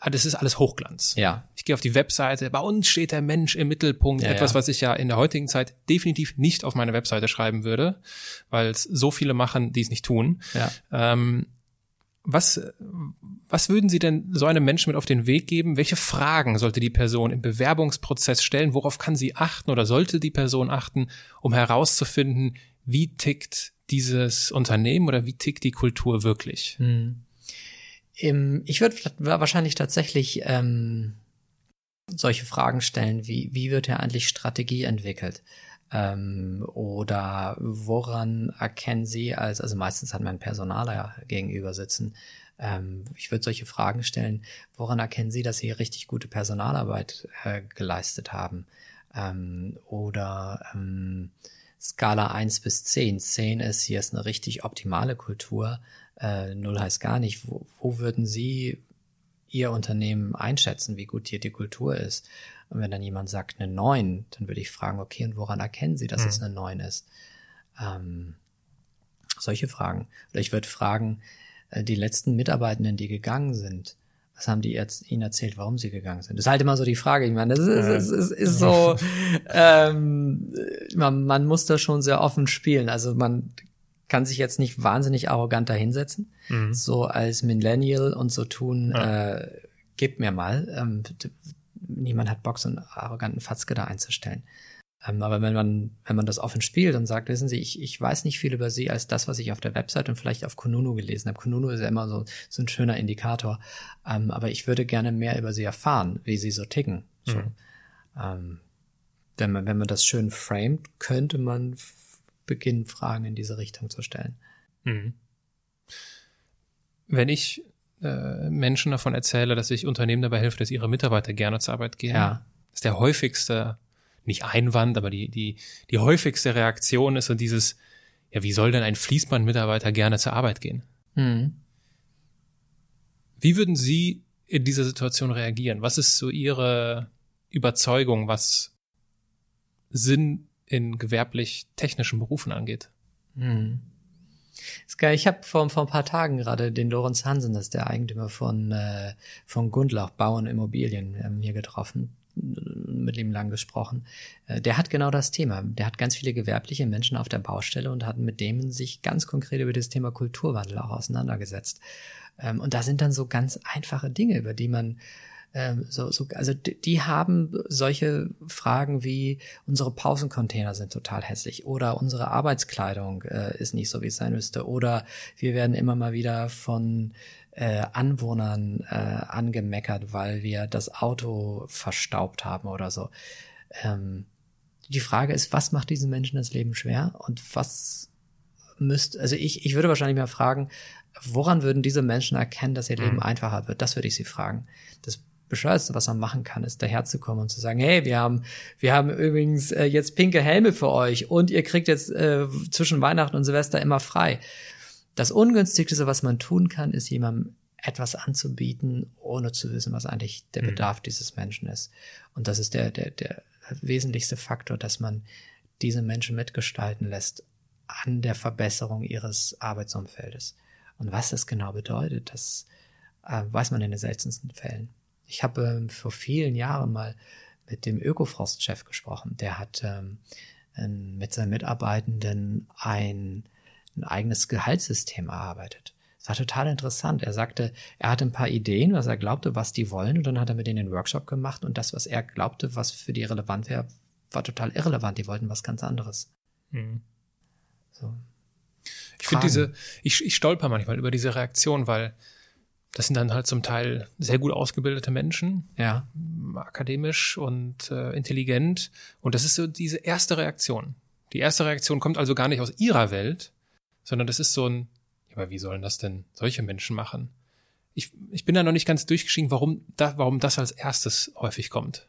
Ah, das ist alles Hochglanz. Ja. Ich gehe auf die Webseite, bei uns steht der Mensch im Mittelpunkt, ja, etwas, ja. was ich ja in der heutigen Zeit definitiv nicht auf meine Webseite schreiben würde, weil es so viele machen, die es nicht tun. Ja. Ähm, was, was würden Sie denn so einem Menschen mit auf den Weg geben? Welche Fragen sollte die Person im Bewerbungsprozess stellen? Worauf kann sie achten oder sollte die Person achten, um herauszufinden, wie tickt dieses Unternehmen oder wie tickt die Kultur wirklich? Hm. Ich würde wahrscheinlich tatsächlich ähm, solche Fragen stellen, wie, wie wird ja eigentlich Strategie entwickelt? Ähm, oder woran erkennen Sie als, also meistens hat man Personaler gegenüber sitzen. Ähm, ich würde solche Fragen stellen, woran erkennen Sie, dass Sie richtig gute Personalarbeit äh, geleistet haben? Ähm, oder ähm, Skala 1 bis 10. 10 ist, hier ist eine richtig optimale Kultur. Äh, 0 heißt gar nicht. Wo, wo würden Sie Ihr Unternehmen einschätzen, wie gut hier die Kultur ist? Und wenn dann jemand sagt eine 9, dann würde ich fragen, okay, und woran erkennen Sie, dass mhm. es eine 9 ist? Ähm, solche Fragen. Oder ich würde fragen, äh, die letzten Mitarbeitenden, die gegangen sind, was haben die jetzt ihnen erzählt, warum sie gegangen sind? Das ist halt immer so die Frage. Ich meine, das ist, ist, ist, ist so, ähm, man, man muss da schon sehr offen spielen. Also man kann sich jetzt nicht wahnsinnig arrogant dahinsetzen, mhm. so als Millennial und so tun, ja. äh, gib mir mal. Ähm, niemand hat Bock, so einen arroganten Fatzke da einzustellen. Ähm, aber wenn man, wenn man das offen spielt und sagt, wissen Sie, ich, ich weiß nicht viel über Sie als das, was ich auf der Website und vielleicht auf Kununu gelesen habe. Kununu ist ja immer so, so ein schöner Indikator. Ähm, aber ich würde gerne mehr über Sie erfahren, wie Sie so ticken. So. Mhm. Ähm, wenn man, wenn man das schön framet, könnte man beginnen, Fragen in diese Richtung zu stellen. Mhm. Wenn ich äh, Menschen davon erzähle, dass ich Unternehmen dabei helfe, dass ihre Mitarbeiter gerne zur Arbeit gehen, ja. ist der häufigste nicht Einwand, aber die, die, die häufigste Reaktion ist so dieses, ja, wie soll denn ein Fließbandmitarbeiter gerne zur Arbeit gehen? Mhm. Wie würden Sie in dieser Situation reagieren? Was ist so Ihre Überzeugung, was Sinn in gewerblich-technischen Berufen angeht? Mhm. Ist. Ich habe vor, vor ein paar Tagen gerade den Lorenz Hansen, das ist der Eigentümer von, äh, von Gundlach Bauern Immobilien, ähm, hier getroffen mit ihm lang gesprochen. Äh, der hat genau das Thema. Der hat ganz viele gewerbliche Menschen auf der Baustelle und hat mit denen sich ganz konkret über das Thema Kulturwandel auch auseinandergesetzt. Ähm, und da sind dann so ganz einfache Dinge, über die man ähm, so, so, also die haben solche Fragen wie unsere Pausencontainer sind total hässlich oder unsere Arbeitskleidung äh, ist nicht so, wie es sein müsste oder wir werden immer mal wieder von äh, Anwohnern äh, angemeckert, weil wir das Auto verstaubt haben oder so. Ähm, die Frage ist, was macht diesen Menschen das Leben schwer und was müsst, also ich, ich würde wahrscheinlich mal fragen, woran würden diese Menschen erkennen, dass ihr Leben mhm. einfacher wird? Das würde ich sie fragen. Das Bescheuerste, was man machen kann, ist daherzukommen und zu sagen, hey, wir haben, wir haben übrigens äh, jetzt pinke Helme für euch und ihr kriegt jetzt äh, zwischen Weihnachten und Silvester immer frei. Das Ungünstigste, was man tun kann, ist jemandem etwas anzubieten, ohne zu wissen, was eigentlich der mhm. Bedarf dieses Menschen ist. Und das ist der, der, der wesentlichste Faktor, dass man diese Menschen mitgestalten lässt an der Verbesserung ihres Arbeitsumfeldes. Und was das genau bedeutet, das äh, weiß man in den seltensten Fällen. Ich habe ähm, vor vielen Jahren mal mit dem Ökofrost-Chef gesprochen. Der hat ähm, mit seinen Mitarbeitenden ein ein eigenes Gehaltssystem erarbeitet. Das war total interessant. Er sagte, er hatte ein paar Ideen, was er glaubte, was die wollen, und dann hat er mit denen den Workshop gemacht und das, was er glaubte, was für die relevant wäre, war total irrelevant. Die wollten was ganz anderes. Mhm. So. Ich finde diese, ich, ich stolper manchmal über diese Reaktion, weil das sind dann halt zum Teil sehr gut ausgebildete Menschen, ja, akademisch und äh, intelligent. Und das ist so diese erste Reaktion. Die erste Reaktion kommt also gar nicht aus ihrer Welt, sondern das ist so ein, ja, aber wie sollen das denn solche Menschen machen? Ich, ich bin da noch nicht ganz durchgeschieden, warum, da, warum das als erstes häufig kommt.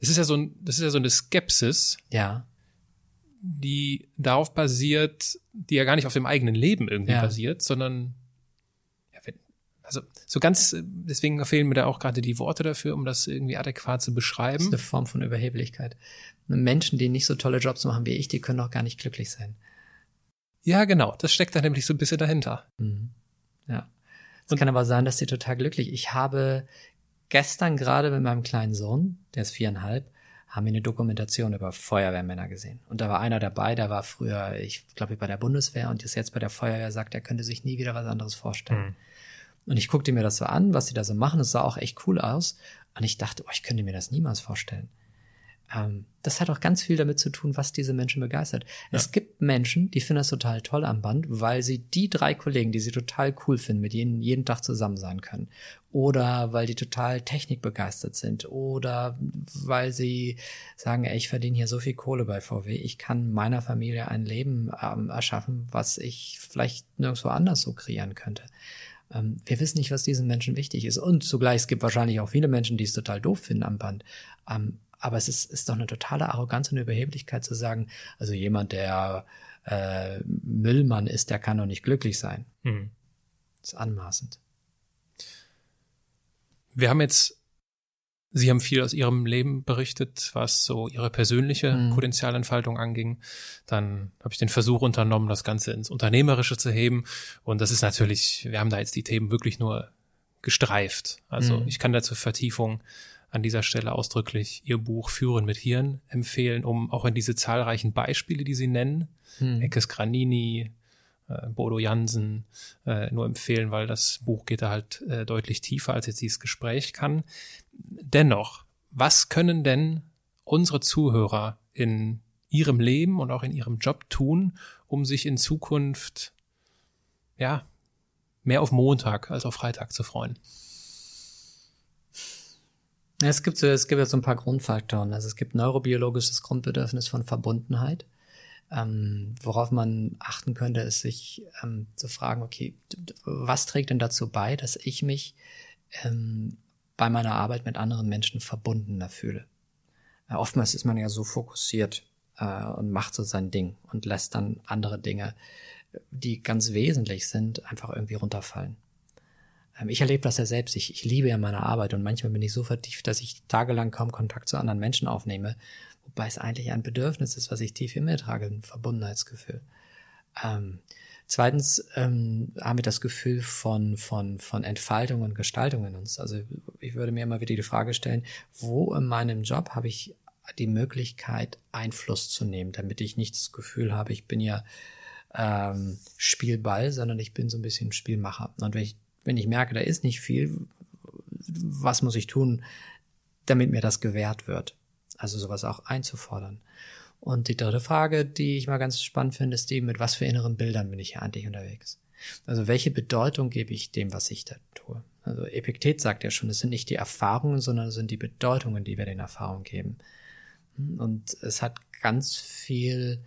Das ist ja so ein, das ist ja so eine Skepsis. Ja. Die darauf basiert, die ja gar nicht auf dem eigenen Leben irgendwie ja. basiert, sondern also so ganz, deswegen fehlen mir da auch gerade die Worte dafür, um das irgendwie adäquat zu beschreiben. Das ist eine Form von Überheblichkeit. Menschen, die nicht so tolle Jobs machen wie ich, die können auch gar nicht glücklich sein. Ja, genau. Das steckt da nämlich so ein bisschen dahinter. Mhm. Ja. Es kann aber sein, dass sie total glücklich. Ich habe gestern gerade mit meinem kleinen Sohn, der ist viereinhalb, haben wir eine Dokumentation über Feuerwehrmänner gesehen. Und da war einer dabei, der war früher, ich glaube, bei der Bundeswehr und ist jetzt bei der Feuerwehr, sagt, er könnte sich nie wieder was anderes vorstellen. Mhm. Und ich guckte mir das so an, was sie da so machen. Es sah auch echt cool aus. Und ich dachte, oh, ich könnte mir das niemals vorstellen. Ähm, das hat auch ganz viel damit zu tun, was diese Menschen begeistert. Ja. Es gibt Menschen, die finden das total toll am Band, weil sie die drei Kollegen, die sie total cool finden, mit denen jeden Tag zusammen sein können. Oder weil die total technikbegeistert sind. Oder weil sie sagen, ey, ich verdiene hier so viel Kohle bei VW, ich kann meiner Familie ein Leben ähm, erschaffen, was ich vielleicht nirgendwo anders so kreieren könnte. Ähm, wir wissen nicht, was diesen Menschen wichtig ist. Und zugleich, es gibt wahrscheinlich auch viele Menschen, die es total doof finden am Band. Ähm, aber es ist, ist doch eine totale Arroganz und Überheblichkeit zu sagen, also jemand, der äh, Müllmann ist, der kann doch nicht glücklich sein. Mhm. Das ist anmaßend. Wir haben jetzt, Sie haben viel aus Ihrem Leben berichtet, was so Ihre persönliche mhm. Potenzialentfaltung anging. Dann habe ich den Versuch unternommen, das Ganze ins Unternehmerische zu heben. Und das ist natürlich, wir haben da jetzt die Themen wirklich nur gestreift. Also mhm. ich kann dazu Vertiefung an dieser Stelle ausdrücklich Ihr Buch Führen mit Hirn empfehlen, um auch in diese zahlreichen Beispiele, die Sie nennen, hm. Eckes Granini, Bodo Jansen, äh, nur empfehlen, weil das Buch geht da halt äh, deutlich tiefer, als jetzt dieses Gespräch kann. Dennoch, was können denn unsere Zuhörer in ihrem Leben und auch in ihrem Job tun, um sich in Zukunft, ja, mehr auf Montag als auf Freitag zu freuen? Es gibt so, es gibt ja so ein paar Grundfaktoren. Also es gibt neurobiologisches Grundbedürfnis von Verbundenheit. Ähm, worauf man achten könnte, ist sich ähm, zu fragen, okay, was trägt denn dazu bei, dass ich mich ähm, bei meiner Arbeit mit anderen Menschen verbundener fühle? Äh, oftmals ist man ja so fokussiert äh, und macht so sein Ding und lässt dann andere Dinge, die ganz wesentlich sind, einfach irgendwie runterfallen. Ähm, ich erlebe das ja selbst. Ich, ich liebe ja meine Arbeit und manchmal bin ich so vertieft, dass ich tagelang kaum Kontakt zu anderen Menschen aufnehme, wobei es eigentlich ein Bedürfnis ist, was ich tief in mir trage, ein Verbundenheitsgefühl. Ähm, zweitens ähm, haben wir das Gefühl von, von, von Entfaltung und Gestaltung in uns. Also ich würde mir immer wieder die Frage stellen, wo in meinem Job habe ich die Möglichkeit, Einfluss zu nehmen, damit ich nicht das Gefühl habe, ich bin ja ähm, Spielball, sondern ich bin so ein bisschen Spielmacher. Und wenn ich wenn ich merke, da ist nicht viel, was muss ich tun, damit mir das gewährt wird? Also sowas auch einzufordern. Und die dritte Frage, die ich mal ganz spannend finde, ist die, mit was für inneren Bildern bin ich hier eigentlich unterwegs? Also welche Bedeutung gebe ich dem, was ich da tue? Also Epiktet sagt ja schon, es sind nicht die Erfahrungen, sondern es sind die Bedeutungen, die wir den Erfahrungen geben. Und es hat ganz viel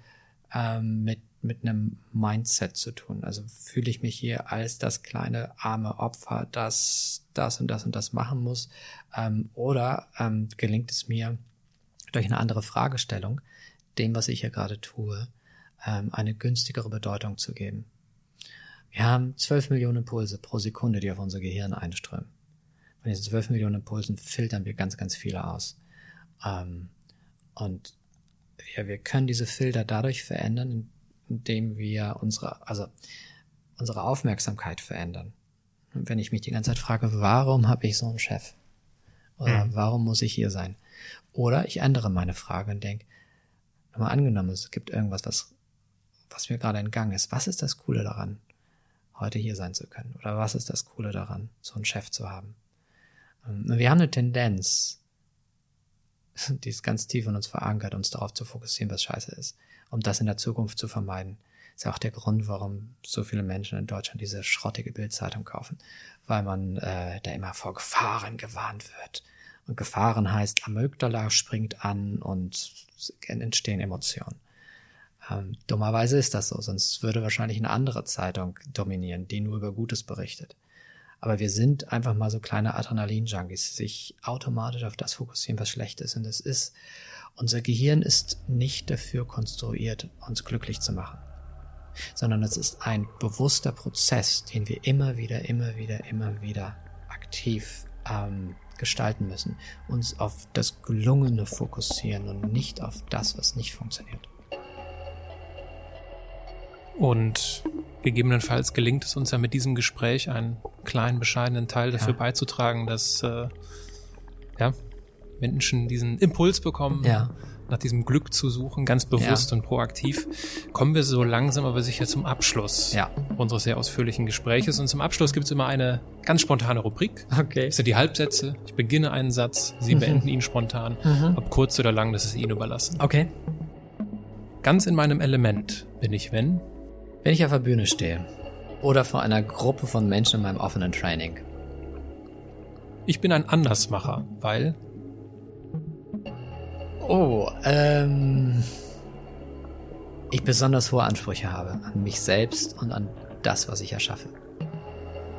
ähm, mit mit einem Mindset zu tun. Also fühle ich mich hier als das kleine arme Opfer, das das und das und das machen muss, ähm, oder ähm, gelingt es mir durch eine andere Fragestellung, dem, was ich hier gerade tue, ähm, eine günstigere Bedeutung zu geben. Wir haben zwölf Millionen Impulse pro Sekunde, die auf unser Gehirn einströmen. Von diesen zwölf Millionen Impulsen filtern wir ganz, ganz viele aus. Ähm, und wir können diese Filter dadurch verändern, indem wir unsere, also unsere Aufmerksamkeit verändern. Und wenn ich mich die ganze Zeit frage, warum habe ich so einen Chef? Oder mhm. warum muss ich hier sein? Oder ich ändere meine Frage und denke, mal angenommen, es gibt irgendwas, was, was mir gerade entgangen ist. Was ist das Coole daran, heute hier sein zu können? Oder was ist das Coole daran, so einen Chef zu haben? Und wir haben eine Tendenz, die ist ganz tief in uns verankert, uns darauf zu fokussieren, was scheiße ist um das in der Zukunft zu vermeiden. Ist ja auch der Grund, warum so viele Menschen in Deutschland diese schrottige Bildzeitung kaufen, weil man äh, da immer vor Gefahren gewarnt wird. Gefahren heißt, Amygdala springt an und entstehen Emotionen. Ähm, dummerweise ist das so, sonst würde wahrscheinlich eine andere Zeitung dominieren, die nur über Gutes berichtet. Aber wir sind einfach mal so kleine Adrenalin-Junkies, sich automatisch auf das fokussieren, was schlecht ist. Und es ist unser Gehirn ist nicht dafür konstruiert, uns glücklich zu machen, sondern es ist ein bewusster Prozess, den wir immer wieder, immer wieder, immer wieder aktiv ähm, gestalten müssen, uns auf das Gelungene fokussieren und nicht auf das, was nicht funktioniert. Und gegebenenfalls gelingt es uns ja mit diesem Gespräch einen kleinen, bescheidenen Teil dafür ja. beizutragen, dass äh, ja, Menschen diesen Impuls bekommen, ja. Nach diesem Glück zu suchen, ganz bewusst ja. und proaktiv, kommen wir so langsam aber sicher zum Abschluss ja. unseres sehr ausführlichen Gespräches. Und zum Abschluss gibt es immer eine ganz spontane Rubrik. Okay. Das sind die Halbsätze. Ich beginne einen Satz, Sie mhm. beenden ihn spontan. Mhm. Ob kurz oder lang, das ist Ihnen überlassen. Okay. Ganz in meinem Element bin ich, wenn? Wenn ich auf der Bühne stehe. Oder vor einer Gruppe von Menschen in meinem offenen Training. Ich bin ein Andersmacher, weil Oh, ähm. Ich besonders hohe Ansprüche habe an mich selbst und an das, was ich erschaffe.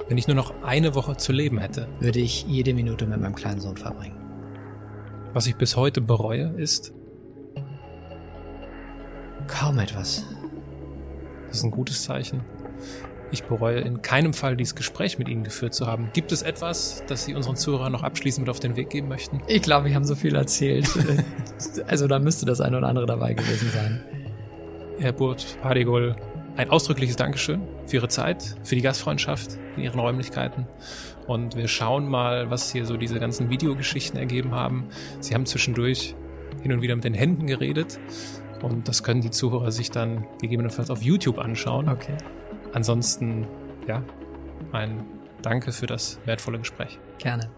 Wenn ich nur noch eine Woche zu leben hätte, würde ich jede Minute mit meinem kleinen Sohn verbringen. Was ich bis heute bereue, ist. Kaum etwas. Das ist ein gutes Zeichen. Ich bereue in keinem Fall, dieses Gespräch mit Ihnen geführt zu haben. Gibt es etwas, das Sie unseren Zuhörern noch abschließend mit auf den Weg geben möchten? Ich glaube, wir haben so viel erzählt. also da müsste das eine oder andere dabei gewesen sein. Herr Burt Padigol, ein ausdrückliches Dankeschön für Ihre Zeit, für die Gastfreundschaft in Ihren Räumlichkeiten. Und wir schauen mal, was hier so diese ganzen Videogeschichten ergeben haben. Sie haben zwischendurch hin und wieder mit den Händen geredet. Und das können die Zuhörer sich dann gegebenenfalls auf YouTube anschauen. Okay ansonsten, ja, ein Danke für das wertvolle Gespräch. Gerne.